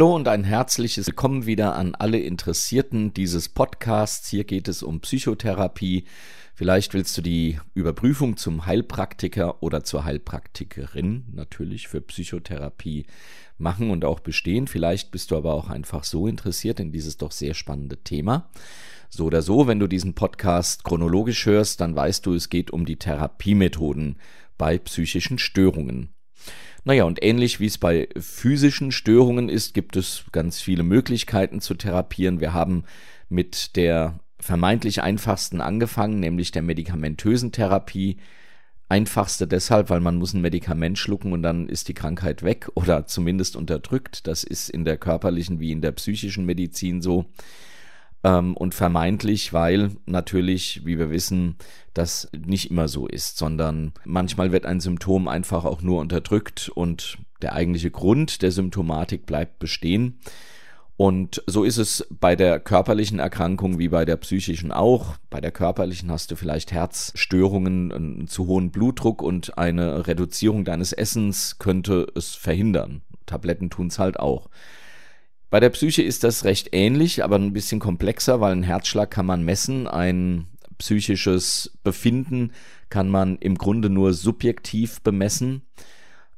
Hallo und ein herzliches Willkommen wieder an alle Interessierten dieses Podcasts. Hier geht es um Psychotherapie. Vielleicht willst du die Überprüfung zum Heilpraktiker oder zur Heilpraktikerin natürlich für Psychotherapie machen und auch bestehen. Vielleicht bist du aber auch einfach so interessiert in dieses doch sehr spannende Thema. So oder so, wenn du diesen Podcast chronologisch hörst, dann weißt du, es geht um die Therapiemethoden bei psychischen Störungen. Naja, und ähnlich wie es bei physischen Störungen ist, gibt es ganz viele Möglichkeiten zu therapieren. Wir haben mit der vermeintlich einfachsten angefangen, nämlich der medikamentösen Therapie. Einfachste deshalb, weil man muss ein Medikament schlucken und dann ist die Krankheit weg oder zumindest unterdrückt. Das ist in der körperlichen wie in der psychischen Medizin so. Ähm, und vermeintlich, weil natürlich, wie wir wissen, das nicht immer so ist, sondern manchmal wird ein Symptom einfach auch nur unterdrückt und der eigentliche Grund der Symptomatik bleibt bestehen. Und so ist es bei der körperlichen Erkrankung wie bei der psychischen auch. Bei der körperlichen hast du vielleicht Herzstörungen, einen zu hohen Blutdruck und eine Reduzierung deines Essens könnte es verhindern. Tabletten tun es halt auch. Bei der Psyche ist das recht ähnlich, aber ein bisschen komplexer, weil ein Herzschlag kann man messen, ein psychisches Befinden kann man im Grunde nur subjektiv bemessen.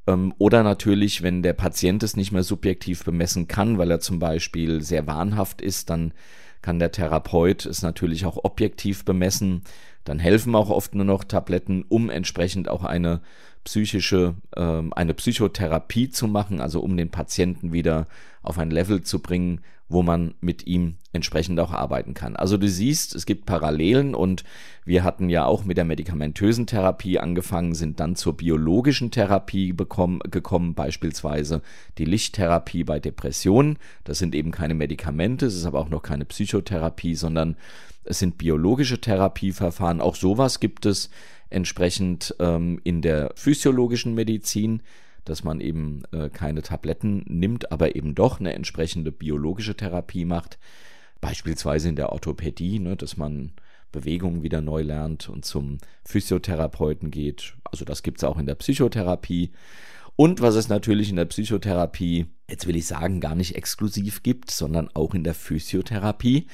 Ähm, oder natürlich, wenn der Patient es nicht mehr subjektiv bemessen kann, weil er zum Beispiel sehr wahnhaft ist, dann kann der Therapeut es natürlich auch objektiv bemessen. Dann helfen auch oft nur noch Tabletten, um entsprechend auch eine psychische, äh, eine Psychotherapie zu machen, also um den Patienten wieder auf ein Level zu bringen, wo man mit ihm entsprechend auch arbeiten kann. Also du siehst, es gibt Parallelen und wir hatten ja auch mit der medikamentösen Therapie angefangen, sind dann zur biologischen Therapie bekommen, gekommen, beispielsweise die Lichttherapie bei Depressionen. Das sind eben keine Medikamente, es ist aber auch noch keine Psychotherapie, sondern es sind biologische Therapieverfahren. Auch sowas gibt es entsprechend ähm, in der physiologischen Medizin, dass man eben äh, keine Tabletten nimmt, aber eben doch eine entsprechende biologische Therapie macht. Beispielsweise in der Orthopädie, ne, dass man Bewegungen wieder neu lernt und zum Physiotherapeuten geht. Also das gibt es auch in der Psychotherapie. Und was es natürlich in der Psychotherapie, jetzt will ich sagen, gar nicht exklusiv gibt, sondern auch in der Physiotherapie,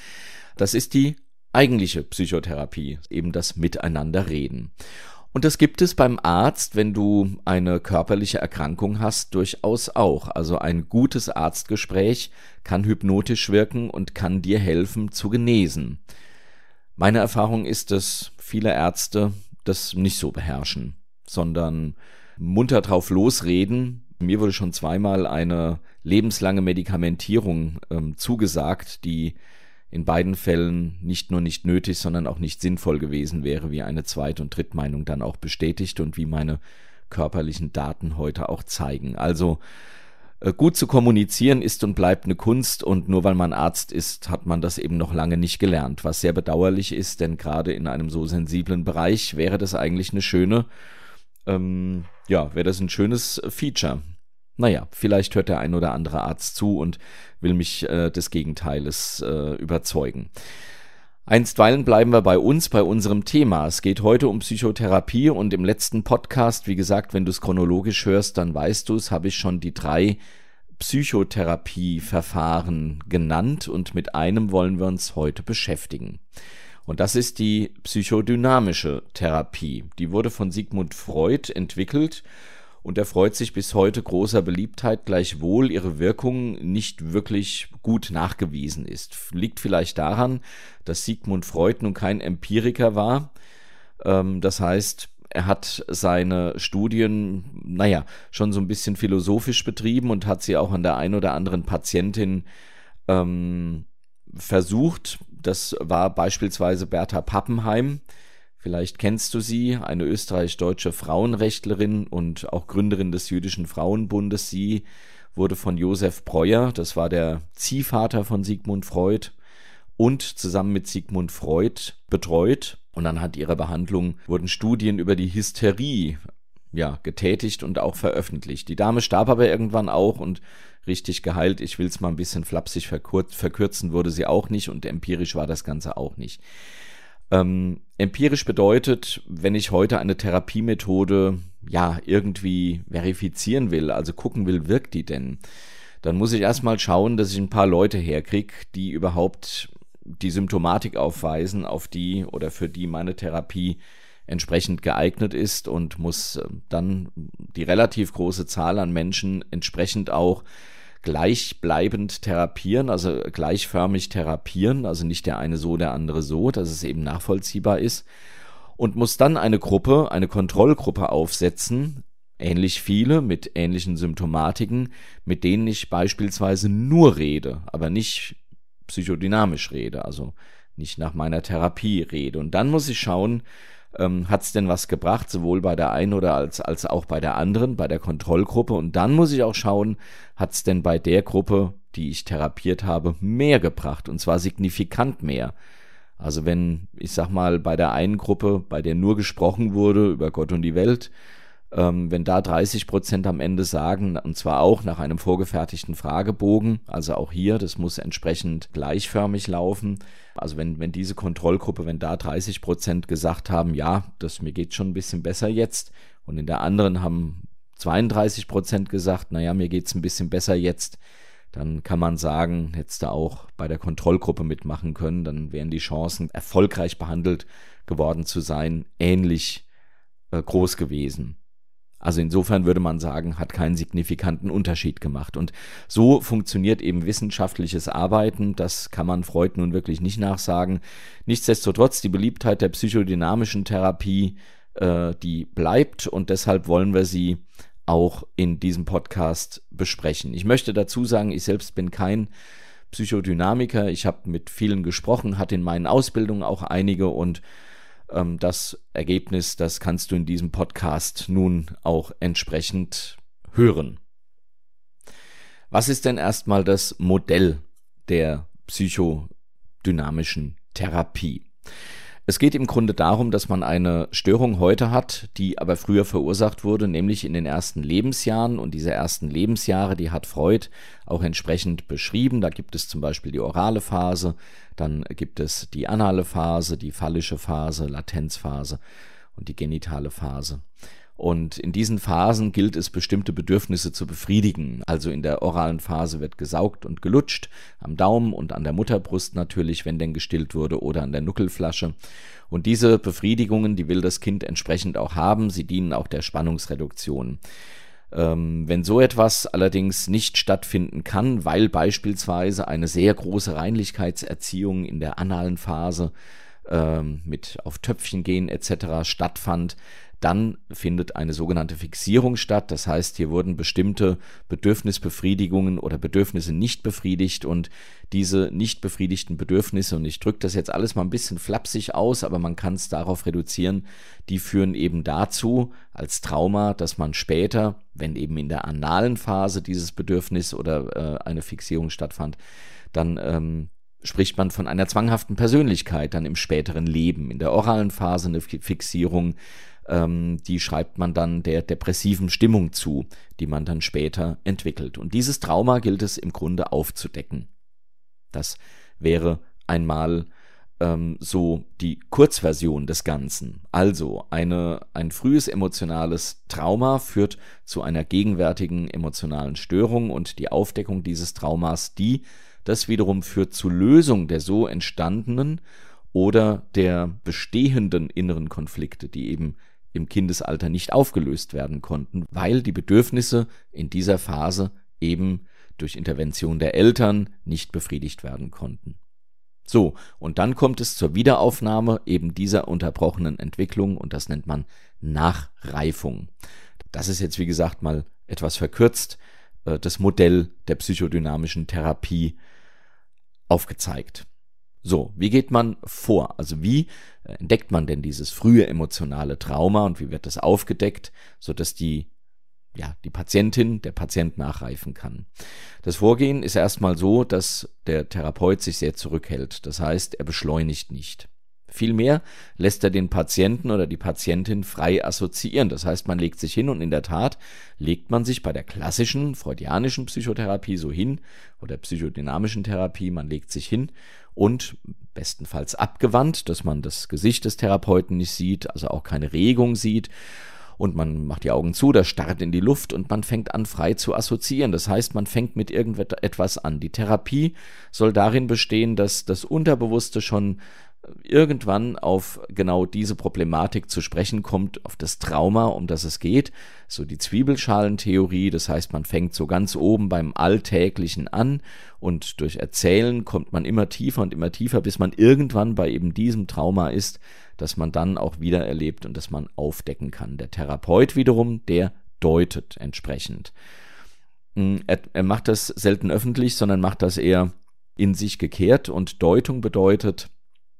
das ist die eigentliche Psychotherapie, eben das Miteinanderreden. Und das gibt es beim Arzt, wenn du eine körperliche Erkrankung hast, durchaus auch. Also ein gutes Arztgespräch kann hypnotisch wirken und kann dir helfen zu genesen. Meine Erfahrung ist, dass viele Ärzte das nicht so beherrschen, sondern munter drauf losreden. Mir wurde schon zweimal eine lebenslange Medikamentierung ähm, zugesagt, die in beiden Fällen nicht nur nicht nötig, sondern auch nicht sinnvoll gewesen wäre, wie eine Zweit- und Drittmeinung dann auch bestätigt und wie meine körperlichen Daten heute auch zeigen. Also äh, gut zu kommunizieren ist und bleibt eine Kunst und nur weil man Arzt ist, hat man das eben noch lange nicht gelernt, was sehr bedauerlich ist, denn gerade in einem so sensiblen Bereich wäre das eigentlich eine schöne, ähm, ja, wäre das ein schönes Feature. Naja, vielleicht hört der ein oder andere Arzt zu und will mich äh, des Gegenteiles äh, überzeugen. Einstweilen bleiben wir bei uns, bei unserem Thema. Es geht heute um Psychotherapie und im letzten Podcast, wie gesagt, wenn du es chronologisch hörst, dann weißt du es, habe ich schon die drei Psychotherapieverfahren genannt und mit einem wollen wir uns heute beschäftigen. Und das ist die psychodynamische Therapie. Die wurde von Sigmund Freud entwickelt und erfreut sich bis heute großer Beliebtheit, gleichwohl ihre Wirkung nicht wirklich gut nachgewiesen ist. Liegt vielleicht daran, dass Sigmund Freud nun kein Empiriker war. Ähm, das heißt, er hat seine Studien, naja, schon so ein bisschen philosophisch betrieben und hat sie auch an der einen oder anderen Patientin ähm, versucht. Das war beispielsweise Bertha Pappenheim, Vielleicht kennst du sie, eine österreich-deutsche Frauenrechtlerin und auch Gründerin des Jüdischen Frauenbundes. Sie wurde von Josef Breuer, das war der Ziehvater von Sigmund Freud, und zusammen mit Sigmund Freud betreut. Und dann hat ihre Behandlung, wurden Studien über die Hysterie ja, getätigt und auch veröffentlicht. Die Dame starb aber irgendwann auch und richtig geheilt, ich will es mal ein bisschen flapsig verkürzen, wurde sie auch nicht und empirisch war das Ganze auch nicht. Ähm, empirisch bedeutet, wenn ich heute eine Therapiemethode ja irgendwie verifizieren will, also gucken will, wirkt die denn, dann muss ich erstmal schauen, dass ich ein paar Leute herkriege, die überhaupt die Symptomatik aufweisen, auf die oder für die meine Therapie entsprechend geeignet ist und muss äh, dann die relativ große Zahl an Menschen entsprechend auch gleichbleibend therapieren, also gleichförmig therapieren, also nicht der eine so, der andere so, dass es eben nachvollziehbar ist und muss dann eine Gruppe, eine Kontrollgruppe aufsetzen, ähnlich viele mit ähnlichen Symptomatiken, mit denen ich beispielsweise nur rede, aber nicht psychodynamisch rede, also nicht nach meiner Therapie rede. Und dann muss ich schauen, ähm, hat es denn was gebracht, sowohl bei der einen oder als, als auch bei der anderen, bei der Kontrollgruppe. Und dann muss ich auch schauen, hat es denn bei der Gruppe, die ich therapiert habe, mehr gebracht, und zwar signifikant mehr. Also wenn, ich sag mal, bei der einen Gruppe, bei der nur gesprochen wurde über Gott und die Welt, ähm, wenn da 30 Prozent am Ende sagen, und zwar auch nach einem vorgefertigten Fragebogen, also auch hier, das muss entsprechend gleichförmig laufen. Also wenn, wenn diese Kontrollgruppe, wenn da 30 Prozent gesagt haben, ja, das mir geht schon ein bisschen besser jetzt, und in der anderen haben 32 Prozent gesagt, naja, mir geht es ein bisschen besser jetzt, dann kann man sagen, hättest du auch bei der Kontrollgruppe mitmachen können, dann wären die Chancen, erfolgreich behandelt geworden zu sein, ähnlich äh, groß gewesen. Also insofern würde man sagen, hat keinen signifikanten Unterschied gemacht. Und so funktioniert eben wissenschaftliches Arbeiten. Das kann man Freud nun wirklich nicht nachsagen. Nichtsdestotrotz, die Beliebtheit der psychodynamischen Therapie, äh, die bleibt und deshalb wollen wir sie auch in diesem Podcast besprechen. Ich möchte dazu sagen, ich selbst bin kein Psychodynamiker. Ich habe mit vielen gesprochen, hatte in meinen Ausbildungen auch einige und ähm, das Ergebnis, das kannst du in diesem Podcast nun auch entsprechend hören. Was ist denn erstmal das Modell der psychodynamischen Therapie? Es geht im Grunde darum, dass man eine Störung heute hat, die aber früher verursacht wurde, nämlich in den ersten Lebensjahren. Und diese ersten Lebensjahre, die hat Freud auch entsprechend beschrieben. Da gibt es zum Beispiel die orale Phase, dann gibt es die anale Phase, die phallische Phase, Latenzphase und die genitale Phase. Und in diesen Phasen gilt es, bestimmte Bedürfnisse zu befriedigen. Also in der oralen Phase wird gesaugt und gelutscht, am Daumen und an der Mutterbrust natürlich, wenn denn gestillt wurde, oder an der Nuckelflasche. Und diese Befriedigungen, die will das Kind entsprechend auch haben. Sie dienen auch der Spannungsreduktion. Ähm, wenn so etwas allerdings nicht stattfinden kann, weil beispielsweise eine sehr große Reinlichkeitserziehung in der analen Phase ähm, mit auf Töpfchen gehen etc. stattfand, dann findet eine sogenannte Fixierung statt. Das heißt, hier wurden bestimmte Bedürfnisbefriedigungen oder Bedürfnisse nicht befriedigt und diese nicht befriedigten Bedürfnisse, und ich drücke das jetzt alles mal ein bisschen flapsig aus, aber man kann es darauf reduzieren, die führen eben dazu als Trauma, dass man später, wenn eben in der analen Phase dieses Bedürfnis oder äh, eine Fixierung stattfand, dann ähm, spricht man von einer zwanghaften Persönlichkeit dann im späteren Leben. In der oralen Phase eine Fixierung, ähm, die schreibt man dann der depressiven Stimmung zu, die man dann später entwickelt. Und dieses Trauma gilt es im Grunde aufzudecken. Das wäre einmal ähm, so die Kurzversion des Ganzen. Also eine, ein frühes emotionales Trauma führt zu einer gegenwärtigen emotionalen Störung und die Aufdeckung dieses Traumas, die das wiederum führt zur Lösung der so entstandenen oder der bestehenden inneren Konflikte, die eben im Kindesalter nicht aufgelöst werden konnten, weil die Bedürfnisse in dieser Phase eben durch Intervention der Eltern nicht befriedigt werden konnten. So, und dann kommt es zur Wiederaufnahme eben dieser unterbrochenen Entwicklung und das nennt man Nachreifung. Das ist jetzt, wie gesagt, mal etwas verkürzt äh, das Modell der psychodynamischen Therapie aufgezeigt. So, wie geht man vor? Also wie äh, entdeckt man denn dieses frühe emotionale Trauma und wie wird das aufgedeckt, sodass die ja, die Patientin, der Patient nachreifen kann. Das Vorgehen ist erstmal so, dass der Therapeut sich sehr zurückhält. Das heißt, er beschleunigt nicht. Vielmehr lässt er den Patienten oder die Patientin frei assoziieren. Das heißt, man legt sich hin und in der Tat legt man sich bei der klassischen freudianischen Psychotherapie so hin oder psychodynamischen Therapie, man legt sich hin und bestenfalls abgewandt, dass man das Gesicht des Therapeuten nicht sieht, also auch keine Regung sieht. und man macht die Augen zu, das starrt in die Luft und man fängt an frei zu assoziieren. Das heißt, man fängt mit irgendetwas an. Die Therapie soll darin bestehen, dass das Unterbewusste schon irgendwann auf genau diese Problematik zu sprechen kommt, auf das Trauma, um das es geht, so die Zwiebelschalentheorie, das heißt, man fängt so ganz oben beim Alltäglichen an und durch Erzählen kommt man immer tiefer und immer tiefer, bis man irgendwann bei eben diesem Trauma ist, das man dann auch wieder erlebt und das man aufdecken kann. Der Therapeut wiederum, der deutet entsprechend. Hm, er, er macht das selten öffentlich, sondern macht das eher in sich gekehrt und Deutung bedeutet,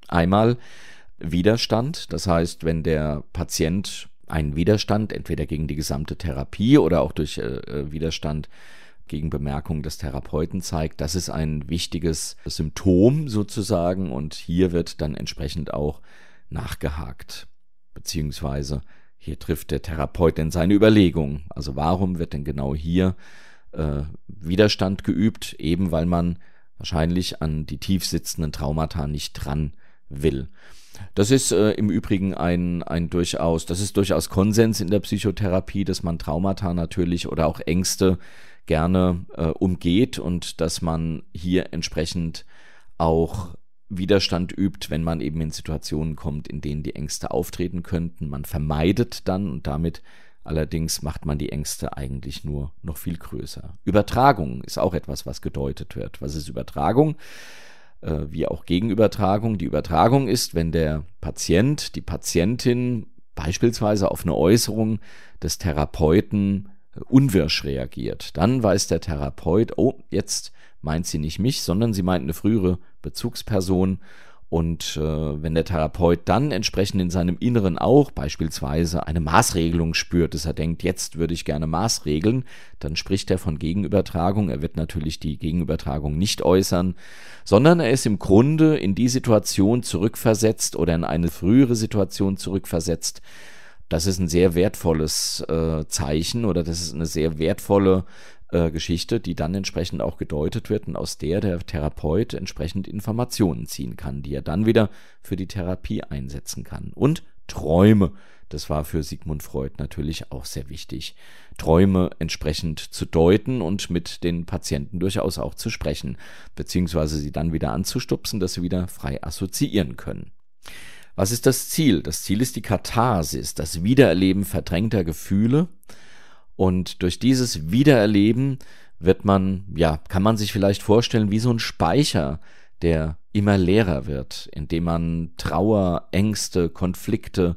Einmal Widerstand, das heißt, wenn der Patient einen Widerstand, entweder gegen die gesamte Therapie oder auch durch äh, äh, Widerstand gegen Bemerkungen des Therapeuten zeigt, das ist ein wichtiges Symptom sozusagen und hier wird dann entsprechend auch nachgehakt, beziehungsweise hier trifft der Therapeut in seine Überlegung. Also warum wird denn genau hier äh, Widerstand geübt? Eben weil man wahrscheinlich an die tief sitzenden Traumata nicht dran will. Das ist äh, im Übrigen ein, ein durchaus, das ist durchaus Konsens in der Psychotherapie, dass man Traumata natürlich oder auch Ängste gerne äh, umgeht und dass man hier entsprechend auch Widerstand übt, wenn man eben in Situationen kommt, in denen die Ängste auftreten könnten. Man vermeidet dann und damit allerdings macht man die Ängste eigentlich nur noch viel größer. Übertragung ist auch etwas, was gedeutet wird. Was ist Übertragung? Äh, wie auch Gegenübertragung. Die Übertragung ist, wenn der Patient, die Patientin beispielsweise auf eine Äußerung des Therapeuten äh, unwirsch reagiert. Dann weiß der Therapeut, oh, jetzt meint sie nicht mich, sondern sie meint eine frühere Bezugsperson und äh, wenn der Therapeut dann entsprechend in seinem Inneren auch beispielsweise eine Maßregelung spürt, dass er denkt, jetzt würde ich gerne Maßregeln, dann spricht er von Gegenübertragung. Er wird natürlich die Gegenübertragung nicht äußern, sondern er ist im Grunde in die Situation zurückversetzt oder in eine frühere Situation zurückversetzt. Das ist ein sehr wertvolles äh, Zeichen oder das ist eine sehr wertvolle äh, Geschichte, die dann entsprechend auch gedeutet wird und aus der der Therapeut entsprechend Informationen ziehen kann, die er dann wieder für die Therapie einsetzen kann. Und Träume. Das war für Sigmund Freud natürlich auch sehr wichtig, Träume entsprechend zu deuten und mit den Patienten durchaus auch zu sprechen, beziehungsweise sie dann wieder anzustupsen, dass sie wieder frei assoziieren können. Was ist das Ziel? Das Ziel ist die Katharsis, das Wiedererleben verdrängter Gefühle, und durch dieses Wiedererleben wird man, ja, kann man sich vielleicht vorstellen, wie so ein Speicher, der immer leerer wird, indem man Trauer, Ängste, Konflikte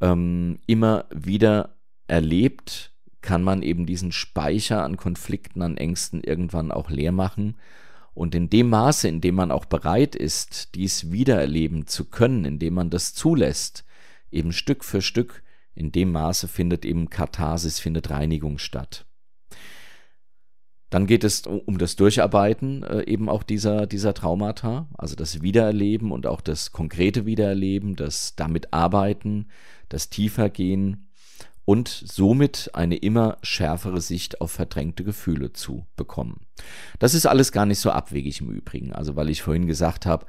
ähm, immer wieder erlebt, kann man eben diesen Speicher an Konflikten, an Ängsten irgendwann auch leer machen. Und in dem Maße, in dem man auch bereit ist, dies wiedererleben zu können, indem man das zulässt, eben Stück für Stück, in dem Maße findet eben Katharsis, findet Reinigung statt. Dann geht es um das Durcharbeiten äh, eben auch dieser, dieser Traumata, also das Wiedererleben und auch das konkrete Wiedererleben, das damit Arbeiten, das Tiefergehen und somit eine immer schärfere Sicht auf verdrängte Gefühle zu bekommen. Das ist alles gar nicht so abwegig im Übrigen. Also weil ich vorhin gesagt habe,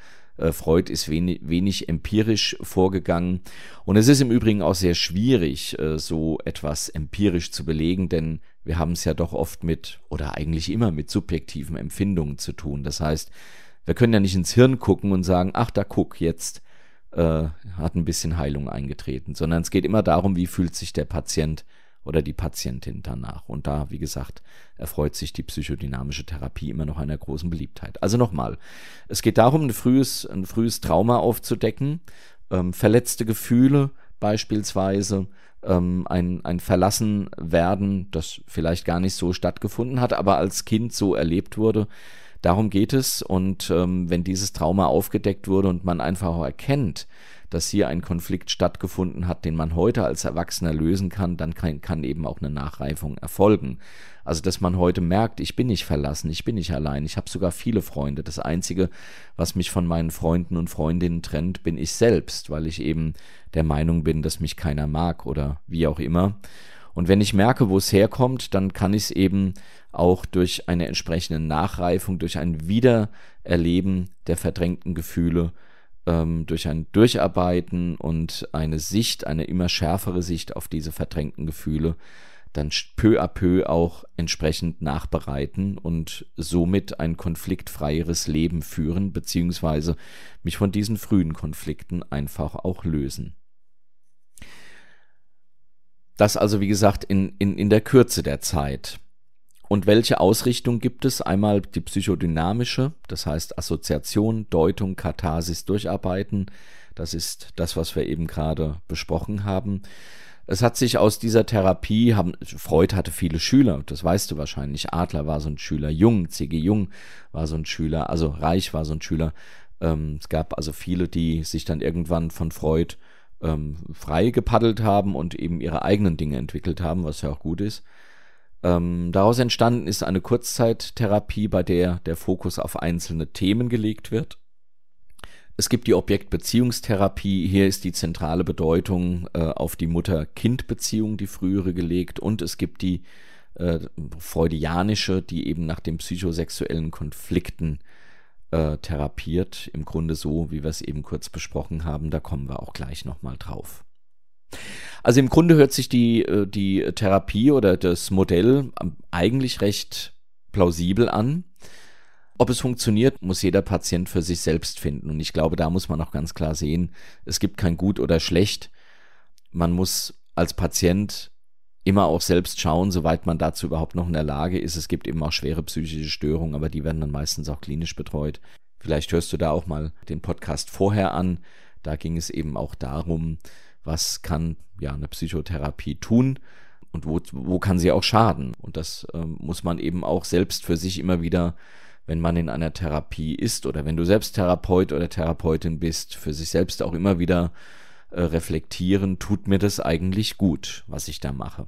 Freud ist wenig, wenig empirisch vorgegangen. Und es ist im Übrigen auch sehr schwierig, äh, so etwas empirisch zu belegen, denn wir haben es ja doch oft mit oder eigentlich immer mit subjektiven Empfindungen zu tun. Das heißt, wir können ja nicht ins Hirn gucken und sagen, ach, da guck, jetzt äh, hat ein bisschen Heilung eingetreten, sondern es geht immer darum, wie fühlt sich der Patient oder die Patientin danach. Und da, wie gesagt, erfreut sich die psychodynamische Therapie immer noch einer großen Beliebtheit. Also nochmal, es geht darum, ein frühes, ein frühes Trauma aufzudecken, ähm, verletzte Gefühle beispielsweise, ähm, ein, ein Verlassenwerden, das vielleicht gar nicht so stattgefunden hat, aber als Kind so erlebt wurde. Darum geht es. Und ähm, wenn dieses Trauma aufgedeckt wurde und man einfach auch erkennt, dass hier ein Konflikt stattgefunden hat, den man heute als Erwachsener lösen kann, dann kann, kann eben auch eine Nachreifung erfolgen. Also, dass man heute merkt, ich bin nicht verlassen, ich bin nicht allein, ich habe sogar viele Freunde. Das Einzige, was mich von meinen Freunden und Freundinnen trennt, bin ich selbst, weil ich eben der Meinung bin, dass mich keiner mag oder wie auch immer. Und wenn ich merke, wo es herkommt, dann kann ich es eben auch durch eine entsprechende Nachreifung, durch ein Wiedererleben der verdrängten Gefühle ähm, durch ein Durcharbeiten und eine Sicht, eine immer schärfere Sicht auf diese verdrängten Gefühle, dann peu à peu auch entsprechend nachbereiten und somit ein konfliktfreieres Leben führen, beziehungsweise mich von diesen frühen Konflikten einfach auch lösen. Das also, wie gesagt, in, in, in der Kürze der Zeit. Und welche Ausrichtung gibt es? Einmal die psychodynamische, das heißt Assoziation, Deutung, Katharsis, Durcharbeiten. Das ist das, was wir eben gerade besprochen haben. Es hat sich aus dieser Therapie, haben, Freud hatte viele Schüler, das weißt du wahrscheinlich. Adler war so ein Schüler, Jung, C.G. Jung war so ein Schüler, also Reich war so ein Schüler. Ähm, es gab also viele, die sich dann irgendwann von Freud ähm, frei gepaddelt haben und eben ihre eigenen Dinge entwickelt haben, was ja auch gut ist. Ähm, daraus entstanden ist eine Kurzzeittherapie, bei der der Fokus auf einzelne Themen gelegt wird. Es gibt die Objektbeziehungstherapie, hier ist die zentrale Bedeutung äh, auf die Mutter-Kind-Beziehung, die frühere gelegt, und es gibt die äh, freudianische, die eben nach den psychosexuellen Konflikten äh, therapiert, im Grunde so, wie wir es eben kurz besprochen haben, da kommen wir auch gleich nochmal drauf. Also im Grunde hört sich die, äh, die Therapie oder das Modell eigentlich recht plausibel an. Ob es funktioniert, muss jeder Patient für sich selbst finden. Und ich glaube, da muss man auch ganz klar sehen, es gibt kein gut oder schlecht. Man muss als Patient immer auch selbst schauen, soweit man dazu überhaupt noch in der Lage ist. Es gibt eben auch schwere psychische Störungen, aber die werden dann meistens auch klinisch betreut. Vielleicht hörst du da auch mal den Podcast vorher an. Da ging es eben auch darum, was kann ja eine Psychotherapie tun und wo, wo kann sie auch schaden. Und das ähm, muss man eben auch selbst für sich immer wieder, wenn man in einer Therapie ist oder wenn du selbst Therapeut oder Therapeutin bist, für sich selbst auch immer wieder äh, reflektieren, tut mir das eigentlich gut, was ich da mache.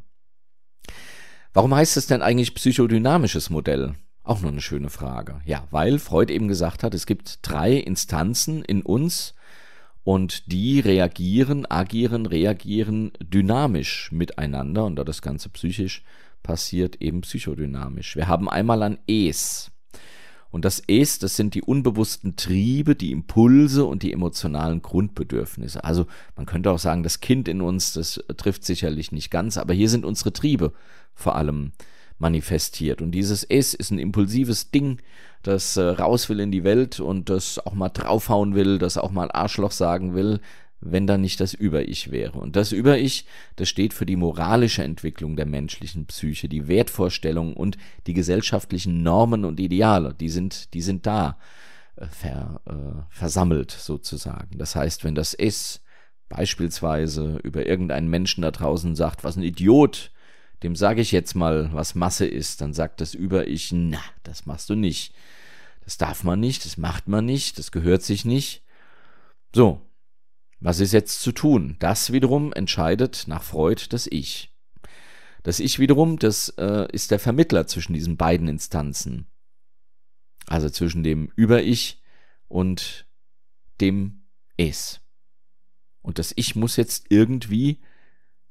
Warum heißt es denn eigentlich psychodynamisches Modell? Auch noch eine schöne Frage. Ja, weil Freud eben gesagt hat, es gibt drei Instanzen in uns, und die reagieren, agieren, reagieren dynamisch miteinander und da das Ganze psychisch passiert, eben psychodynamisch. Wir haben einmal ein Es. Und das Es, das sind die unbewussten Triebe, die Impulse und die emotionalen Grundbedürfnisse. Also man könnte auch sagen, das Kind in uns, das trifft sicherlich nicht ganz, aber hier sind unsere Triebe vor allem manifestiert. Und dieses Es ist ein impulsives Ding, das äh, raus will in die Welt und das auch mal draufhauen will, das auch mal Arschloch sagen will, wenn da nicht das Über-Ich wäre. Und das Über-Ich, das steht für die moralische Entwicklung der menschlichen Psyche, die Wertvorstellungen und die gesellschaftlichen Normen und Ideale, die sind, die sind da äh, ver, äh, versammelt sozusagen. Das heißt, wenn das Es beispielsweise über irgendeinen Menschen da draußen sagt, was ein Idiot, dem sage ich jetzt mal, was Masse ist, dann sagt das Über-Ich, na, das machst du nicht. Das darf man nicht, das macht man nicht, das gehört sich nicht. So, was ist jetzt zu tun? Das wiederum entscheidet nach Freud das Ich. Das Ich wiederum, das äh, ist der Vermittler zwischen diesen beiden Instanzen. Also zwischen dem Über-Ich und dem Es. Und das Ich muss jetzt irgendwie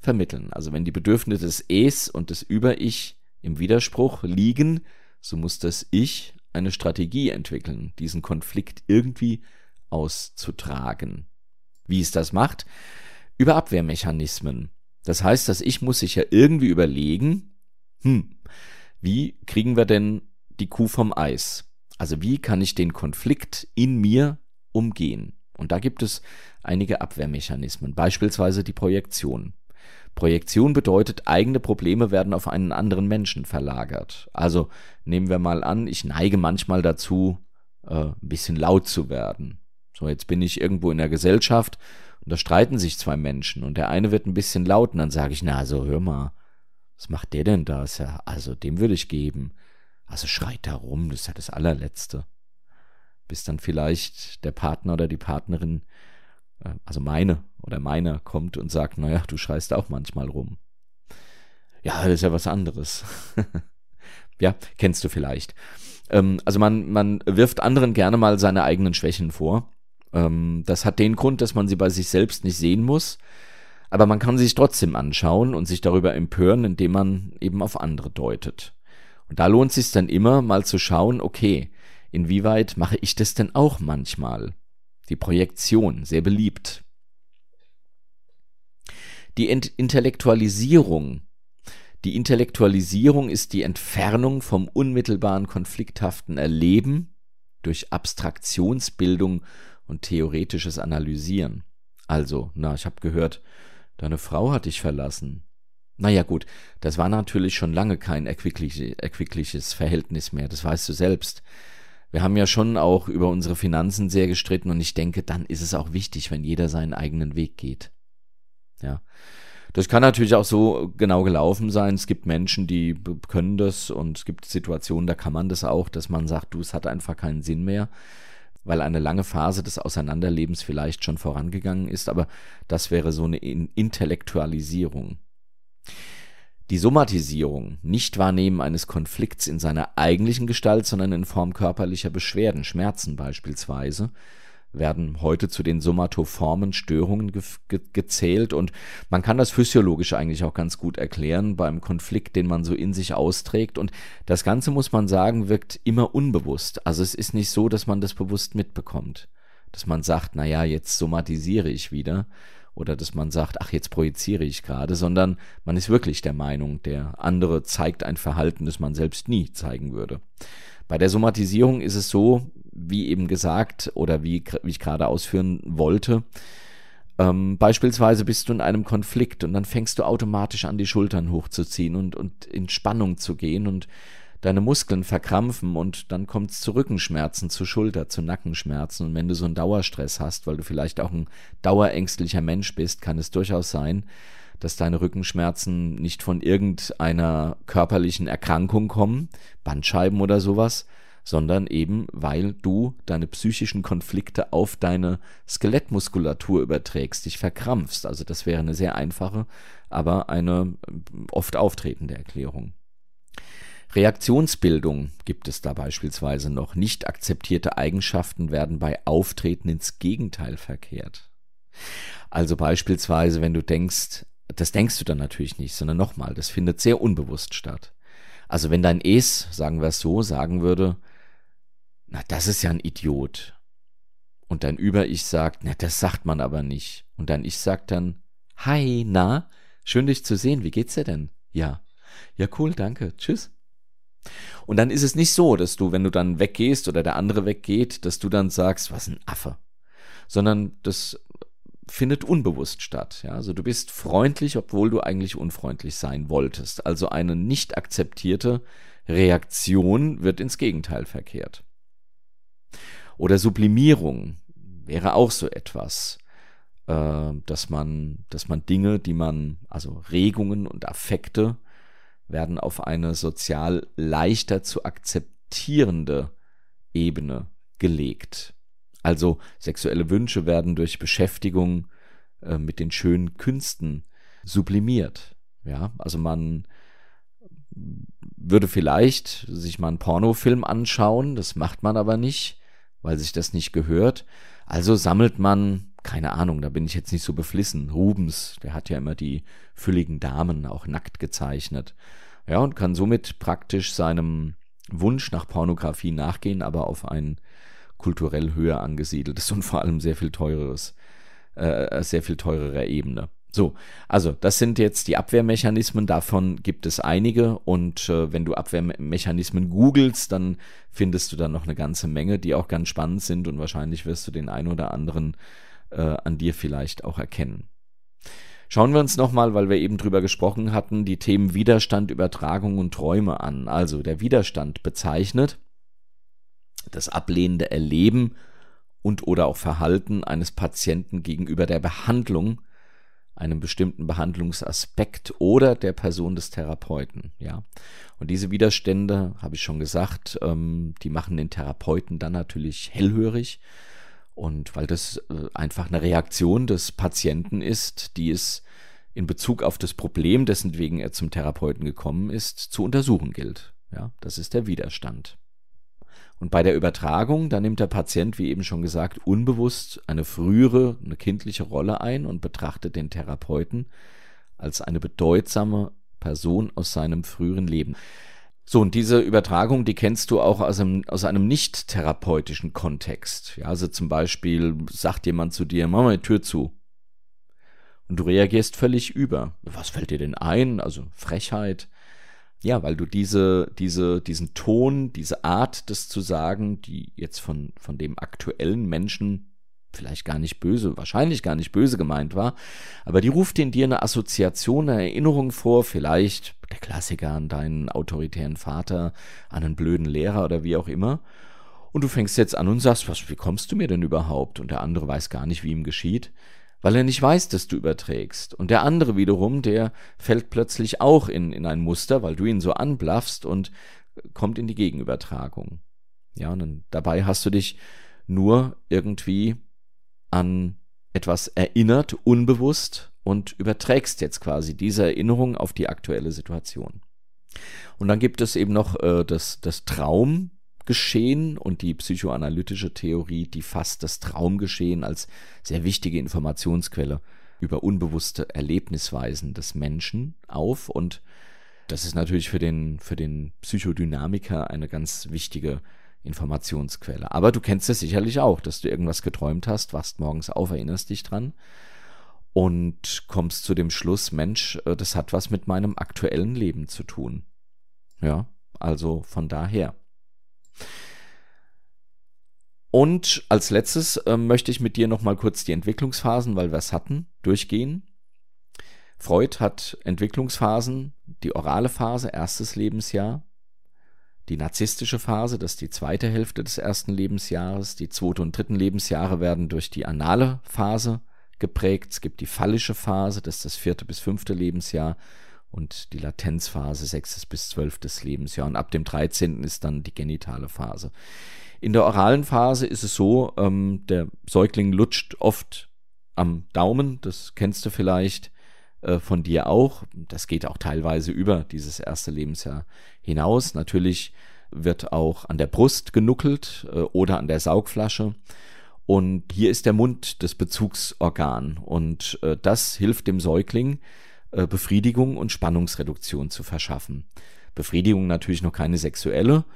vermitteln. Also wenn die Bedürfnisse des Es und des Über-Ich im Widerspruch liegen, so muss das Ich eine Strategie entwickeln, diesen Konflikt irgendwie auszutragen. Wie es das macht? Über Abwehrmechanismen. Das heißt, das Ich muss sich ja irgendwie überlegen, hm, wie kriegen wir denn die Kuh vom Eis? Also wie kann ich den Konflikt in mir umgehen? Und da gibt es einige Abwehrmechanismen, beispielsweise die Projektion. Projektion bedeutet, eigene Probleme werden auf einen anderen Menschen verlagert. Also nehmen wir mal an, ich neige manchmal dazu, äh, ein bisschen laut zu werden. So, jetzt bin ich irgendwo in der Gesellschaft und da streiten sich zwei Menschen und der eine wird ein bisschen laut und dann sage ich, na, also hör mal, was macht der denn da? Ja, also dem würde ich geben. Also schreit da rum, das ist ja das allerletzte. Bis dann vielleicht der Partner oder die Partnerin also meine oder meiner kommt und sagt, naja, du schreist auch manchmal rum. Ja, das ist ja was anderes. ja, kennst du vielleicht. Ähm, also man, man wirft anderen gerne mal seine eigenen Schwächen vor. Ähm, das hat den Grund, dass man sie bei sich selbst nicht sehen muss. Aber man kann sich trotzdem anschauen und sich darüber empören, indem man eben auf andere deutet. Und da lohnt es sich dann immer mal zu schauen, okay, inwieweit mache ich das denn auch manchmal? Die Projektion, sehr beliebt. Die Ent Intellektualisierung. Die Intellektualisierung ist die Entfernung vom unmittelbaren konflikthaften Erleben durch Abstraktionsbildung und theoretisches Analysieren. Also, na, ich habe gehört, deine Frau hat dich verlassen. Naja gut, das war natürlich schon lange kein erquickliches Verhältnis mehr, das weißt du selbst. Wir haben ja schon auch über unsere Finanzen sehr gestritten und ich denke, dann ist es auch wichtig, wenn jeder seinen eigenen Weg geht. Ja. Das kann natürlich auch so genau gelaufen sein. Es gibt Menschen, die können das und es gibt Situationen, da kann man das auch, dass man sagt, du, es hat einfach keinen Sinn mehr, weil eine lange Phase des Auseinanderlebens vielleicht schon vorangegangen ist, aber das wäre so eine Intellektualisierung. Die Somatisierung, Nichtwahrnehmen eines Konflikts in seiner eigentlichen Gestalt, sondern in Form körperlicher Beschwerden, Schmerzen beispielsweise, werden heute zu den somatoformen Störungen ge ge gezählt. Und man kann das physiologisch eigentlich auch ganz gut erklären beim Konflikt, den man so in sich austrägt. Und das Ganze muss man sagen, wirkt immer unbewusst. Also es ist nicht so, dass man das bewusst mitbekommt, dass man sagt, na ja, jetzt somatisiere ich wieder oder dass man sagt, ach, jetzt projiziere ich gerade, sondern man ist wirklich der Meinung, der andere zeigt ein Verhalten, das man selbst nie zeigen würde. Bei der Somatisierung ist es so, wie eben gesagt oder wie, wie ich gerade ausführen wollte, ähm, beispielsweise bist du in einem Konflikt und dann fängst du automatisch an, die Schultern hochzuziehen und, und in Spannung zu gehen und deine Muskeln verkrampfen und dann kommt es zu Rückenschmerzen, zu Schulter, zu Nackenschmerzen. Und wenn du so einen Dauerstress hast, weil du vielleicht auch ein dauerängstlicher Mensch bist, kann es durchaus sein, dass deine Rückenschmerzen nicht von irgendeiner körperlichen Erkrankung kommen, Bandscheiben oder sowas, sondern eben weil du deine psychischen Konflikte auf deine Skelettmuskulatur überträgst, dich verkrampfst. Also das wäre eine sehr einfache, aber eine oft auftretende Erklärung. Reaktionsbildung gibt es da beispielsweise noch. Nicht akzeptierte Eigenschaften werden bei Auftreten ins Gegenteil verkehrt. Also beispielsweise, wenn du denkst, das denkst du dann natürlich nicht, sondern nochmal, das findet sehr unbewusst statt. Also wenn dein Es, sagen wir es so, sagen würde, na, das ist ja ein Idiot. Und dein Über-Ich sagt, na, das sagt man aber nicht. Und dein Ich sagt dann, hi, na, schön dich zu sehen, wie geht's dir denn? Ja. Ja, cool, danke, tschüss. Und dann ist es nicht so, dass du, wenn du dann weggehst oder der andere weggeht, dass du dann sagst, was ein Affe. Sondern das findet unbewusst statt. Ja? Also du bist freundlich, obwohl du eigentlich unfreundlich sein wolltest. Also eine nicht akzeptierte Reaktion wird ins Gegenteil verkehrt. Oder Sublimierung wäre auch so etwas, äh, dass man, dass man Dinge, die man, also Regungen und Affekte, werden auf eine sozial leichter zu akzeptierende Ebene gelegt. Also sexuelle Wünsche werden durch Beschäftigung äh, mit den schönen Künsten sublimiert. Ja, also man würde vielleicht sich mal einen Pornofilm anschauen, das macht man aber nicht, weil sich das nicht gehört. Also sammelt man, keine Ahnung, da bin ich jetzt nicht so beflissen. Rubens, der hat ja immer die fülligen Damen auch nackt gezeichnet. Ja, und kann somit praktisch seinem Wunsch nach Pornografie nachgehen, aber auf ein kulturell höher angesiedeltes und vor allem sehr viel teureres, äh, sehr viel teurerer Ebene. So, also das sind jetzt die Abwehrmechanismen, davon gibt es einige und äh, wenn du Abwehrmechanismen googelst, dann findest du dann noch eine ganze Menge, die auch ganz spannend sind und wahrscheinlich wirst du den einen oder anderen äh, an dir vielleicht auch erkennen. Schauen wir uns nochmal, weil wir eben drüber gesprochen hatten, die Themen Widerstand, Übertragung und Träume an. Also der Widerstand bezeichnet das ablehnende Erleben und oder auch Verhalten eines Patienten gegenüber der Behandlung einem bestimmten Behandlungsaspekt oder der Person des Therapeuten. Ja, und diese Widerstände, habe ich schon gesagt, ähm, die machen den Therapeuten dann natürlich hellhörig. Und weil das äh, einfach eine Reaktion des Patienten ist, die es in Bezug auf das Problem, dessen wegen er zum Therapeuten gekommen ist, zu untersuchen gilt. Ja, das ist der Widerstand. Und bei der Übertragung, da nimmt der Patient, wie eben schon gesagt, unbewusst eine frühere, eine kindliche Rolle ein und betrachtet den Therapeuten als eine bedeutsame Person aus seinem früheren Leben. So, und diese Übertragung, die kennst du auch aus einem, aus einem nicht therapeutischen Kontext. Ja, also zum Beispiel sagt jemand zu dir, mach mal die Tür zu. Und du reagierst völlig über. Was fällt dir denn ein? Also Frechheit. Ja, weil du diese, diese, diesen Ton, diese Art, das zu sagen, die jetzt von, von dem aktuellen Menschen vielleicht gar nicht böse, wahrscheinlich gar nicht böse gemeint war, aber die ruft in dir eine Assoziation, eine Erinnerung vor, vielleicht der Klassiker an deinen autoritären Vater, an einen blöden Lehrer oder wie auch immer. Und du fängst jetzt an und sagst, was, wie kommst du mir denn überhaupt? Und der andere weiß gar nicht, wie ihm geschieht, weil er nicht weiß, dass du überträgst. Und der andere wiederum, der fällt plötzlich auch in, in ein Muster, weil du ihn so anblaffst und kommt in die Gegenübertragung. Ja, und dann, dabei hast du dich nur irgendwie an etwas erinnert, unbewusst und überträgst jetzt quasi diese Erinnerung auf die aktuelle Situation. Und dann gibt es eben noch äh, das, das Traumgeschehen und die psychoanalytische Theorie, die fasst das Traumgeschehen als sehr wichtige Informationsquelle über unbewusste Erlebnisweisen des Menschen auf und das ist natürlich für den, für den Psychodynamiker eine ganz wichtige Informationsquelle. Aber du kennst es sicherlich auch, dass du irgendwas geträumt hast, wachst morgens auf, erinnerst dich dran und kommst zu dem Schluss, Mensch, äh, das hat was mit meinem aktuellen Leben zu tun. Ja, also von daher. Und als letztes äh, möchte ich mit dir nochmal kurz die Entwicklungsphasen, weil wir es hatten, durchgehen. Freud hat Entwicklungsphasen, die orale Phase, erstes Lebensjahr, die narzisstische Phase, das ist die zweite Hälfte des ersten Lebensjahres. Die zweite und dritten Lebensjahre werden durch die anale Phase geprägt. Es gibt die phallische Phase, das ist das vierte bis fünfte Lebensjahr. Und die Latenzphase, sechstes bis zwölftes Lebensjahr. Und ab dem 13. ist dann die genitale Phase. In der oralen Phase ist es so, ähm, der Säugling lutscht oft am Daumen, das kennst du vielleicht äh, von dir auch. Das geht auch teilweise über dieses erste Lebensjahr hinaus. Natürlich wird auch an der Brust genuckelt äh, oder an der Saugflasche. Und hier ist der Mund das Bezugsorgan. Und äh, das hilft dem Säugling, Befriedigung und Spannungsreduktion zu verschaffen. Befriedigung natürlich noch keine sexuelle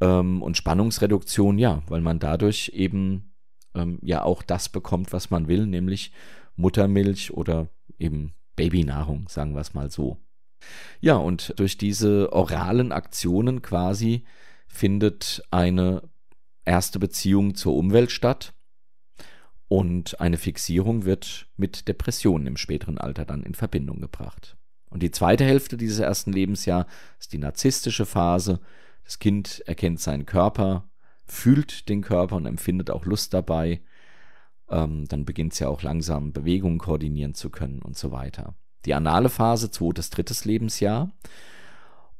ähm, und Spannungsreduktion, ja, weil man dadurch eben ähm, ja auch das bekommt, was man will, nämlich Muttermilch oder eben Babynahrung, sagen wir es mal so. Ja, und durch diese oralen Aktionen quasi findet eine erste Beziehung zur Umwelt statt und eine Fixierung wird mit Depressionen im späteren Alter dann in Verbindung gebracht. Und die zweite Hälfte dieses ersten Lebensjahr ist die narzisstische Phase. Das Kind erkennt seinen Körper, fühlt den Körper und empfindet auch Lust dabei ähm, dann beginnt es ja auch langsam Bewegungen koordinieren zu können und so weiter. Die anale Phase, zweites, drittes Lebensjahr.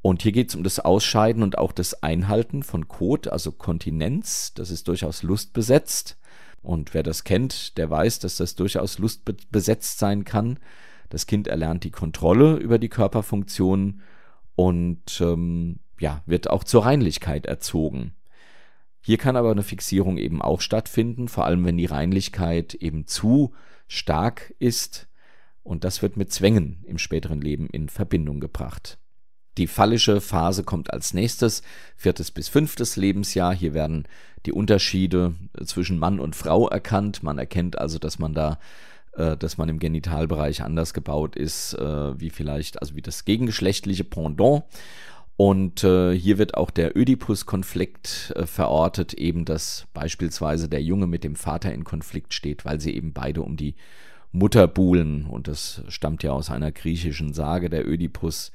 Und hier geht es um das Ausscheiden und auch das Einhalten von Kot, also Kontinenz. Das ist durchaus lustbesetzt. Und wer das kennt, der weiß, dass das durchaus lustbesetzt sein kann. Das Kind erlernt die Kontrolle über die Körperfunktionen und ähm, ja, wird auch zur Reinlichkeit erzogen. Hier kann aber eine Fixierung eben auch stattfinden, vor allem wenn die Reinlichkeit eben zu stark ist und das wird mit Zwängen im späteren Leben in Verbindung gebracht. Die phallische Phase kommt als nächstes, viertes bis fünftes Lebensjahr. Hier werden die Unterschiede zwischen Mann und Frau erkannt. Man erkennt also, dass man da, äh, dass man im Genitalbereich anders gebaut ist, äh, wie vielleicht, also wie das gegengeschlechtliche Pendant. Und äh, hier wird auch der Ödipus-Konflikt äh, verortet, eben dass beispielsweise der Junge mit dem Vater in Konflikt steht, weil sie eben beide um die Mutter buhlen. Und das stammt ja aus einer griechischen Sage. Der Ödipus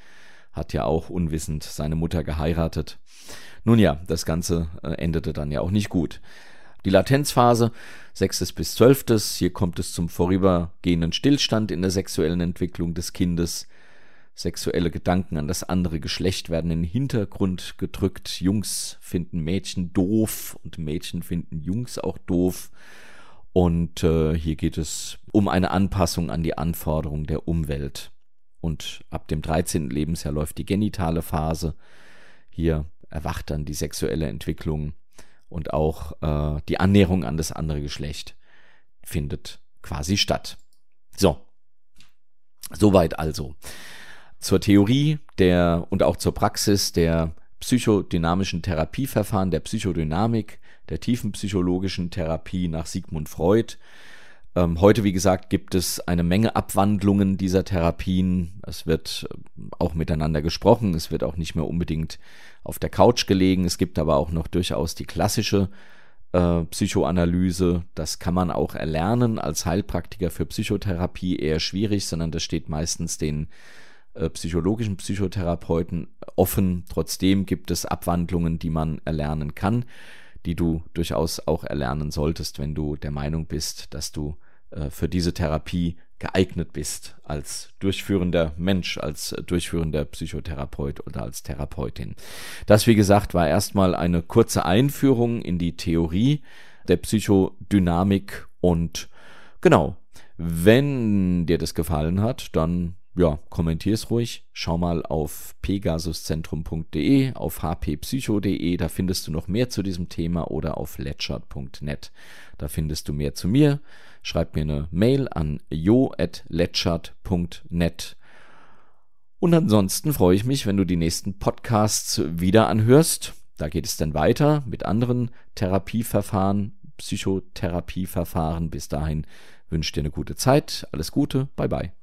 hat ja auch unwissend seine Mutter geheiratet. Nun ja, das Ganze äh, endete dann ja auch nicht gut. Die Latenzphase, sechstes bis zwölftes, hier kommt es zum vorübergehenden Stillstand in der sexuellen Entwicklung des Kindes. Sexuelle Gedanken an das andere Geschlecht werden in den Hintergrund gedrückt. Jungs finden Mädchen doof und Mädchen finden Jungs auch doof. Und äh, hier geht es um eine Anpassung an die Anforderungen der Umwelt. Und ab dem 13. Lebensjahr läuft die genitale Phase. Hier erwacht dann die sexuelle Entwicklung und auch äh, die Annäherung an das andere Geschlecht findet quasi statt. So, soweit also zur Theorie der und auch zur Praxis der psychodynamischen Therapieverfahren, der Psychodynamik, der tiefenpsychologischen Therapie nach Sigmund Freud. Ähm, heute, wie gesagt, gibt es eine Menge Abwandlungen dieser Therapien. Es wird äh, auch miteinander gesprochen. Es wird auch nicht mehr unbedingt auf der Couch gelegen. Es gibt aber auch noch durchaus die klassische äh, Psychoanalyse. Das kann man auch erlernen als Heilpraktiker für Psychotherapie eher schwierig, sondern das steht meistens den psychologischen Psychotherapeuten offen. Trotzdem gibt es Abwandlungen, die man erlernen kann, die du durchaus auch erlernen solltest, wenn du der Meinung bist, dass du äh, für diese Therapie geeignet bist als durchführender Mensch, als durchführender Psychotherapeut oder als Therapeutin. Das, wie gesagt, war erstmal eine kurze Einführung in die Theorie der Psychodynamik und genau, wenn dir das gefallen hat, dann ja, kommentier es ruhig. Schau mal auf pegasuszentrum.de, auf hppsycho.de, da findest du noch mehr zu diesem Thema oder auf letchert.net. Da findest du mehr zu mir. Schreib mir eine Mail an jo.letchert.net. Und ansonsten freue ich mich, wenn du die nächsten Podcasts wieder anhörst. Da geht es dann weiter mit anderen Therapieverfahren, Psychotherapieverfahren. Bis dahin wünsche dir eine gute Zeit. Alles Gute. Bye bye.